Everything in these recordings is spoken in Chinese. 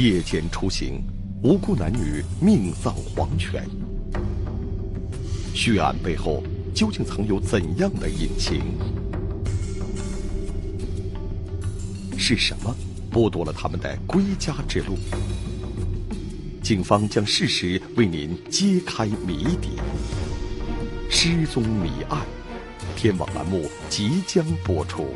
夜间出行，无辜男女命丧黄泉。血案背后究竟藏有怎样的隐情？是什么剥夺了他们的归家之路？警方将事实为您揭开谜底。失踪谜案，天网栏目即将播出。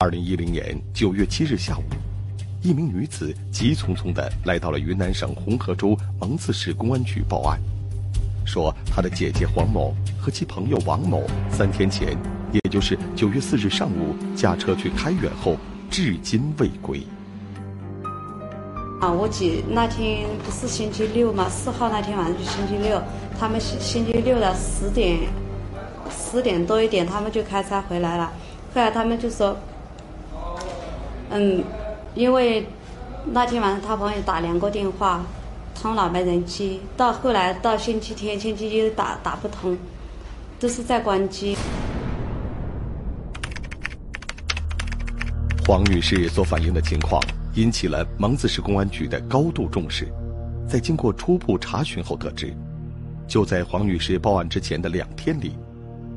二零一零年九月七日下午，一名女子急匆匆地来到了云南省红河州蒙自市公安局报案，说她的姐姐黄某和其朋友王某三天前，也就是九月四日上午驾车去开远后，至今未归。啊，我姐那天不是星期六嘛，四号那天晚上就星期六，他们星星期六的十点，十点多一点，他们就开车回来了，后来他们就说。嗯，因为那天晚上他朋友打两个电话，通了没人接。到后来到星期天、星期一打打不通，都是在关机。黄女士所反映的情况引起了蒙自市公安局的高度重视。在经过初步查询后得知，就在黄女士报案之前的两天里，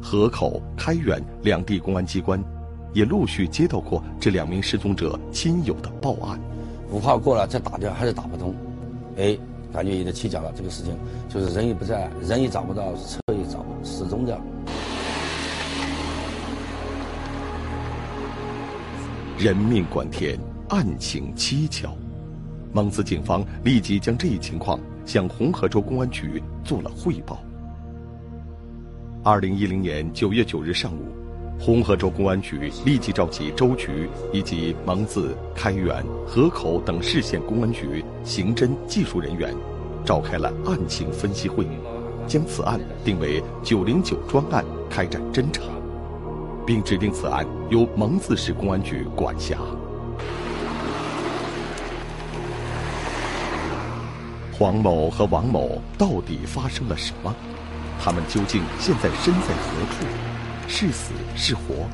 河口、开远两地公安机关。也陆续接到过这两名失踪者亲友的报案。五号过了再打掉还是打不通，哎，感觉有点蹊跷了。这个事情就是人也不在，人也找不到，车也找不失踪掉。人命关天，案情蹊跷。蒙自警方立即将这一情况向红河州公安局做了汇报。二零一零年九月九日上午。红河州公安局立即召集州局以及蒙自、开远、河口等市县公安局刑侦技术人员，召开了案情分析会，将此案定为“九零九”专案开展侦查，并指定此案由蒙自市公安局管辖。黄某和王某到底发生了什么？他们究竟现在身在何处？是死是活，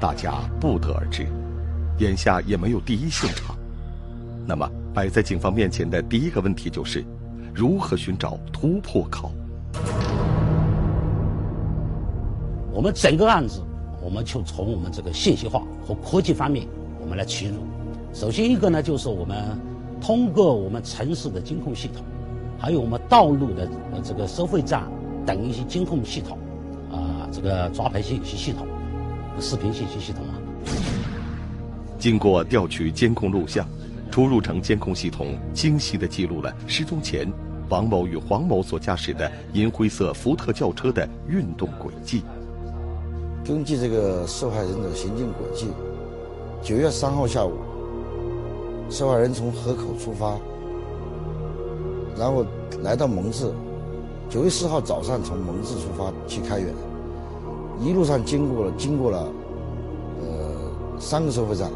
大家不得而知，眼下也没有第一现场。那么，摆在警方面前的第一个问题就是：如何寻找突破口？我们整个案子，我们就从我们这个信息化和科技方面，我们来切入。首先一个呢，就是我们通过我们城市的监控系统，还有我们道路的这个收费站等一些监控系统。这个抓拍信息系统、视频信息系统啊，经过调取监控录像，出入城监控系统清晰地记录了失踪前王某与黄某所驾驶的银灰色福特轿车的运动轨迹。根据这个受害人的行进轨迹，九月三号下午，受害人从河口出发，然后来到蒙自；九月四号早上从蒙自出发去开远。一路上经过了经过了，呃，三个收费站，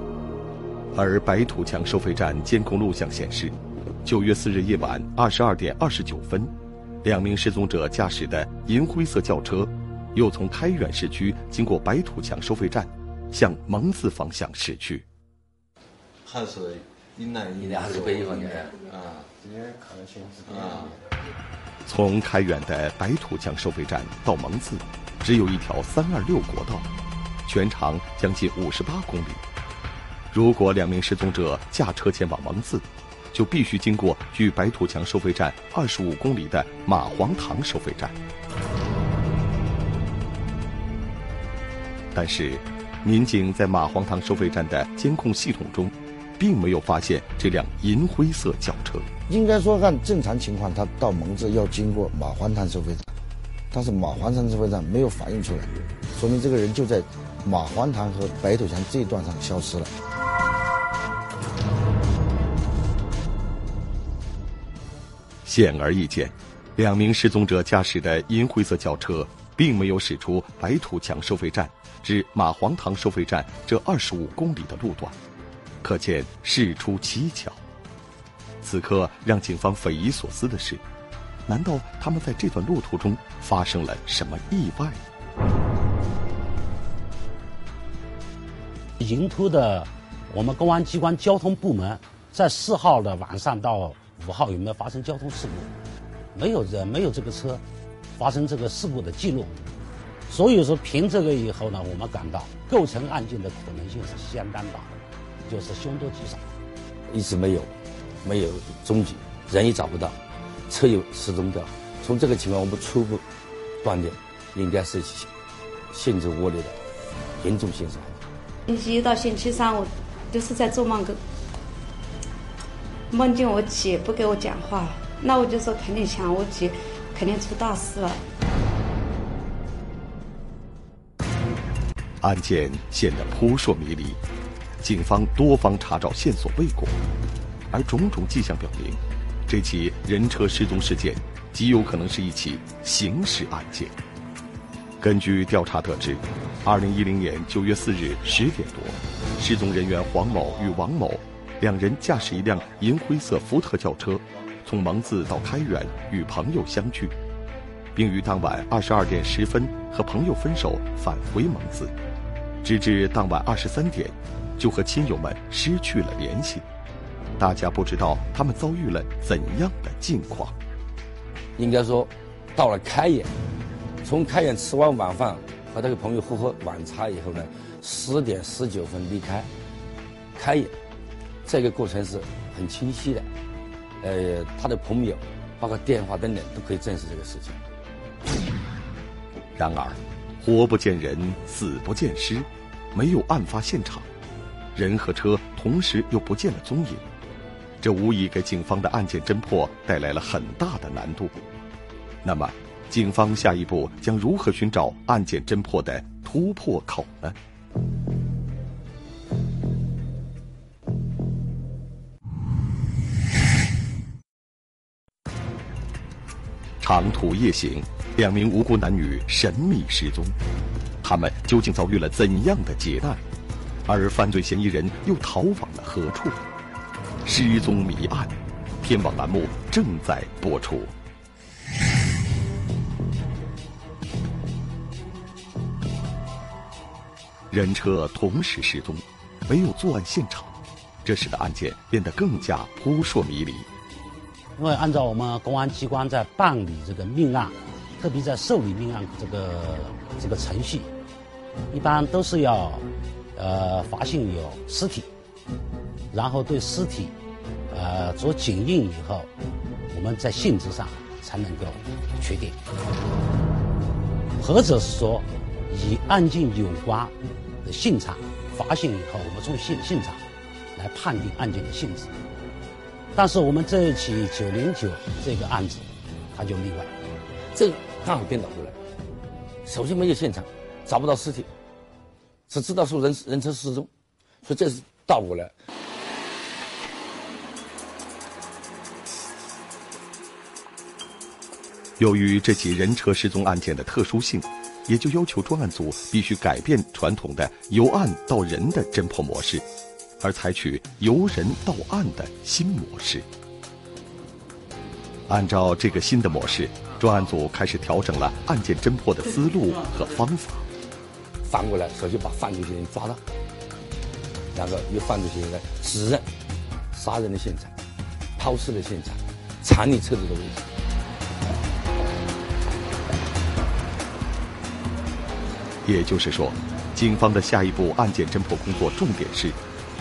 而白土墙收费站监控录像显示，九月四日夜晚二十二点二十九分，两名失踪者驾驶的银灰色轿车，又从开远市区经过白土墙收费站，向蒙自方向驶去。还是云南云南还是北方的啊？今天看得清啊。从开远的白土墙收费站到蒙自。只有一条三二六国道，全长将近五十八公里。如果两名失踪者驾车前往蒙自，就必须经过距白土墙收费站二十五公里的马黄塘收费站。但是，民警在马黄塘收费站的监控系统中，并没有发现这辆银灰色轿车。应该说，按正常情况，他到蒙自要经过马黄塘收费站。但是马黄塘收费站没有反映出来，说明这个人就在马黄塘和白土墙这一段上消失了。显而易见，两名失踪者驾驶的银灰色轿车并没有驶出白土墙收费站至马黄塘收费站这二十五公里的路段，可见事出蹊跷。此刻让警方匪夷所思的是，难道他们在这段路途中发生了什么意外？银突的，我们公安机关交通部门在四号的晚上到五号有没有发生交通事故？没有人，没有这个车发生这个事故的记录。所以说，凭这个以后呢，我们感到构成案件的可能性是相当大的，就是凶多吉少。一直没有。没有踪迹，人也找不到，车又失踪掉。从这个情况，我们初步断定，应该是性质恶劣的严重性伤害。星期一到星期三，我就是在做梦，跟梦见我姐不给我讲话，那我就说肯定想我姐，肯定出大事了。案件显得扑朔迷离，警方多方查找线索未果。而种种迹象表明，这起人车失踪事件极有可能是一起刑事案件。根据调查得知，二零一零年九月四日十点多，失踪人员黄某与王某两人驾驶一辆银灰色福特轿车，从蒙自到开原与朋友相聚，并于当晚二十二点十分和朋友分手返回蒙自，直至当晚二十三点，就和亲友们失去了联系。大家不知道他们遭遇了怎样的境况。应该说，到了开眼，从开眼吃完晚饭和这个朋友喝喝晚茶以后呢，十点十九分离开开眼，这个过程是很清晰的。呃，他的朋友，包括电话等等，都可以证实这个事情。然而，活不见人，死不见尸，没有案发现场，人和车同时又不见了踪影。这无疑给警方的案件侦破带来了很大的难度。那么，警方下一步将如何寻找案件侦破的突破口呢？长途夜行，两名无辜男女神秘失踪，他们究竟遭遇了怎样的劫难？而犯罪嫌疑人又逃往了何处？失踪谜案，天网栏目正在播出。人车同时失踪，没有作案现场，这使得案件变得更加扑朔迷离。因为按照我们公安机关在办理这个命案，特别在受理命案这个这个程序，一般都是要呃发现有尸体。然后对尸体，呃，做检验以后，我们在性质上才能够确定，或者是说，与案件有关的现场发现以后，我们从现现场来判定案件的性质。但是我们这一起九零九这个案子，它就例外，这个刚好颠倒过来。首先没有现场，找不到尸体，只知道说人人车失踪，所以这是倒过来。由于这起人车失踪案件的特殊性，也就要求专案组必须改变传统的由案到人的侦破模式，而采取由人到案的新模式。按照这个新的模式，专案组开始调整了案件侦破的思路和方法。反过来，首先把犯罪嫌疑人抓到，然后由犯罪嫌疑人指认杀人的现场、抛尸的现场、藏匿车子的位置。也就是说，警方的下一步案件侦破工作重点是，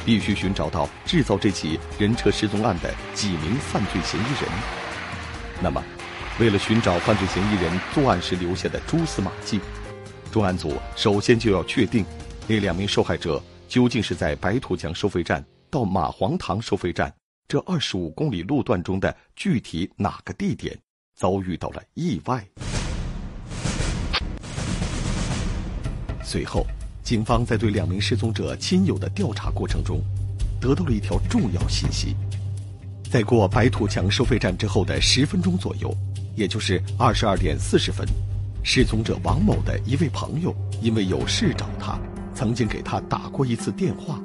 必须寻找到制造这起人车失踪案的几名犯罪嫌疑人。那么，为了寻找犯罪嫌疑人作案时留下的蛛丝马迹，专案组首先就要确定那两名受害者究竟是在白土墙收费站到马黄塘收费站这二十五公里路段中的具体哪个地点遭遇到了意外。随后，警方在对两名失踪者亲友的调查过程中，得到了一条重要信息：在过白土墙收费站之后的十分钟左右，也就是二十二点四十分，失踪者王某的一位朋友因为有事找他，曾经给他打过一次电话。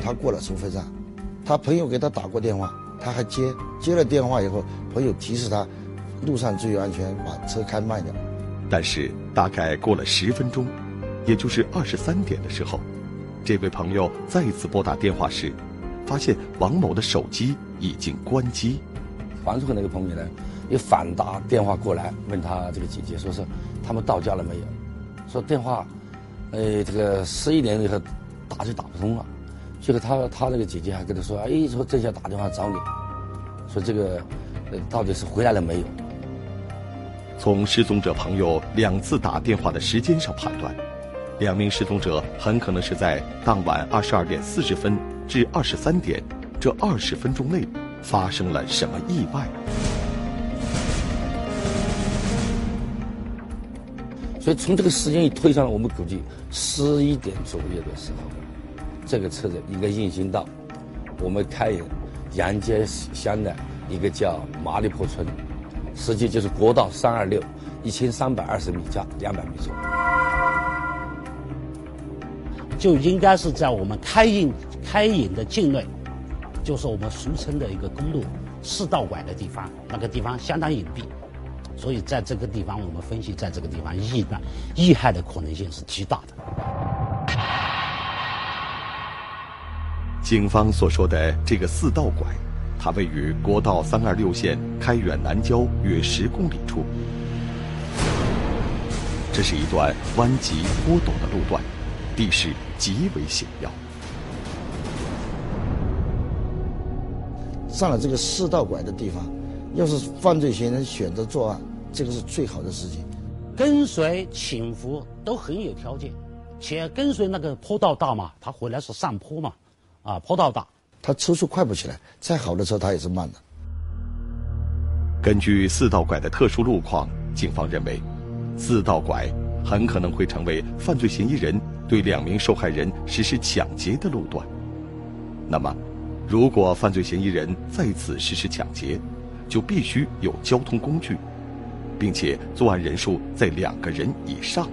他过了收费站，他朋友给他打过电话，他还接接了电话以后，朋友提示他，路上注意安全，把车开慢点。但是大概过了十分钟，也就是二十三点的时候，这位朋友再次拨打电话时，发现王某的手机已经关机。黄树和那个朋友呢，又反打电话过来问他这个姐姐，说是他们到家了没有？说电话，呃，这个十一点以后打就打不通了。结果他他那个姐姐还跟他说，哎，说正想打电话找你，说这个，呃，到底是回来了没有？从失踪者朋友两次打电话的时间上判断，两名失踪者很可能是在当晚二十二点四十分至二十三点这二十分钟内发生了什么意外。所以从这个时间一推上，我们估计十一点左右的时候，这个车子应该运行到我们开远杨街乡的一个叫麻栗坡村。实际就是国道三二六，一千三百二十米加两百米左右，就应该是在我们开引开引的境内，就是我们俗称的一个公路四道拐的地方，那个地方相当隐蔽，所以在这个地方，我们分析，在这个地方意外遇害的可能性是极大的。警方所说的这个四道拐。它位于国道三二六线开远南郊约十公里处，这是一段弯急坡陡的路段，地势极为险要。上了这个四道拐的地方，要是犯罪嫌疑人选择作案，这个是最好的时机。跟随潜伏都很有条件，且跟随那个坡道大嘛，他回来是上坡嘛，啊，坡道大。他车速快不起来，再好的车他也是慢的。根据四道拐的特殊路况，警方认为，四道拐很可能会成为犯罪嫌疑人对两名受害人实施抢劫的路段。那么，如果犯罪嫌疑人在此实施抢劫，就必须有交通工具，并且作案人数在两个人以上。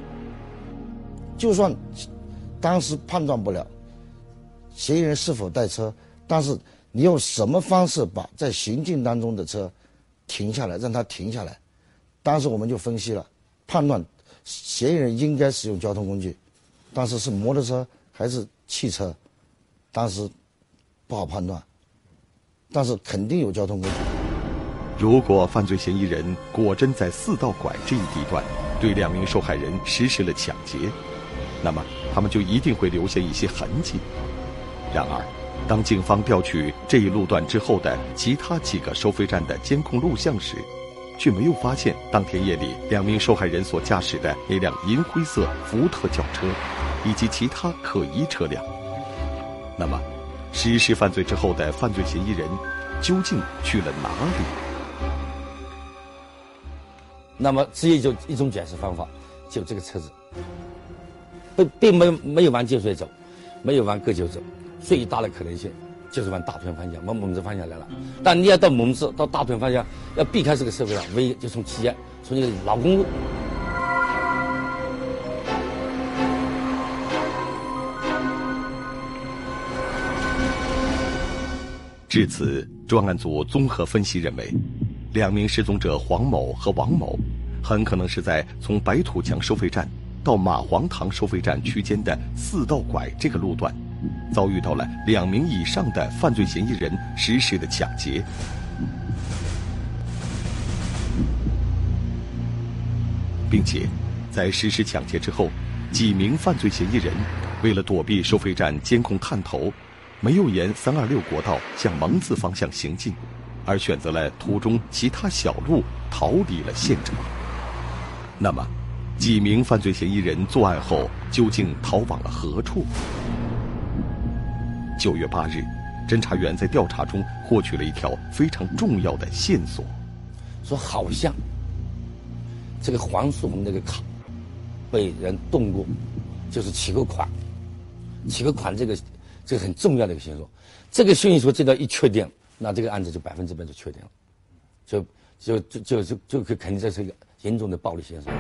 就算当时判断不了嫌疑人是否带车。但是你用什么方式把在行进当中的车停下来，让他停下来？当时我们就分析了，判断嫌疑人应该使用交通工具，但是是摩托车还是汽车，当时不好判断。但是肯定有交通工具。如果犯罪嫌疑人果真在四道拐这一地段对两名受害人实施了抢劫，那么他们就一定会留下一些痕迹。然而。当警方调取这一路段之后的其他几个收费站的监控录像时，却没有发现当天夜里两名受害人所驾驶的那辆银灰色福特轿车，以及其他可疑车辆。那么，实施犯罪之后的犯罪嫌疑人究竟去了哪里？那么，只有就一种解释方法，就这个车子，并并没没有往金水走，没有往各九走。最大的可能性就是往大屯方向、往蒙自方向来了。但你要到蒙自、到大屯方向，要避开这个社会上，唯一就从七街、从那个老公路。至此，专案组综合分析认为，两名失踪者黄某和王某，很可能是在从白土墙收费站到马黄塘收费站区间的四道拐这个路段。遭遇到了两名以上的犯罪嫌疑人实施的抢劫，并且在实施抢劫之后，几名犯罪嫌疑人为了躲避收费站监控探头，没有沿三二六国道向蒙自方向行进，而选择了途中其他小路逃离了现场。那么，几名犯罪嫌疑人作案后究竟逃往了何处？九月八日，侦查员在调查中获取了一条非常重要的线索，说好像这个黄素红那个卡被人动过，就是取过款，取过款这个这个很重要的一个线索。这个线索这道一确定，那这个案子就百分之百就确定了，就就就就就就肯定这是一个严重的暴力线索。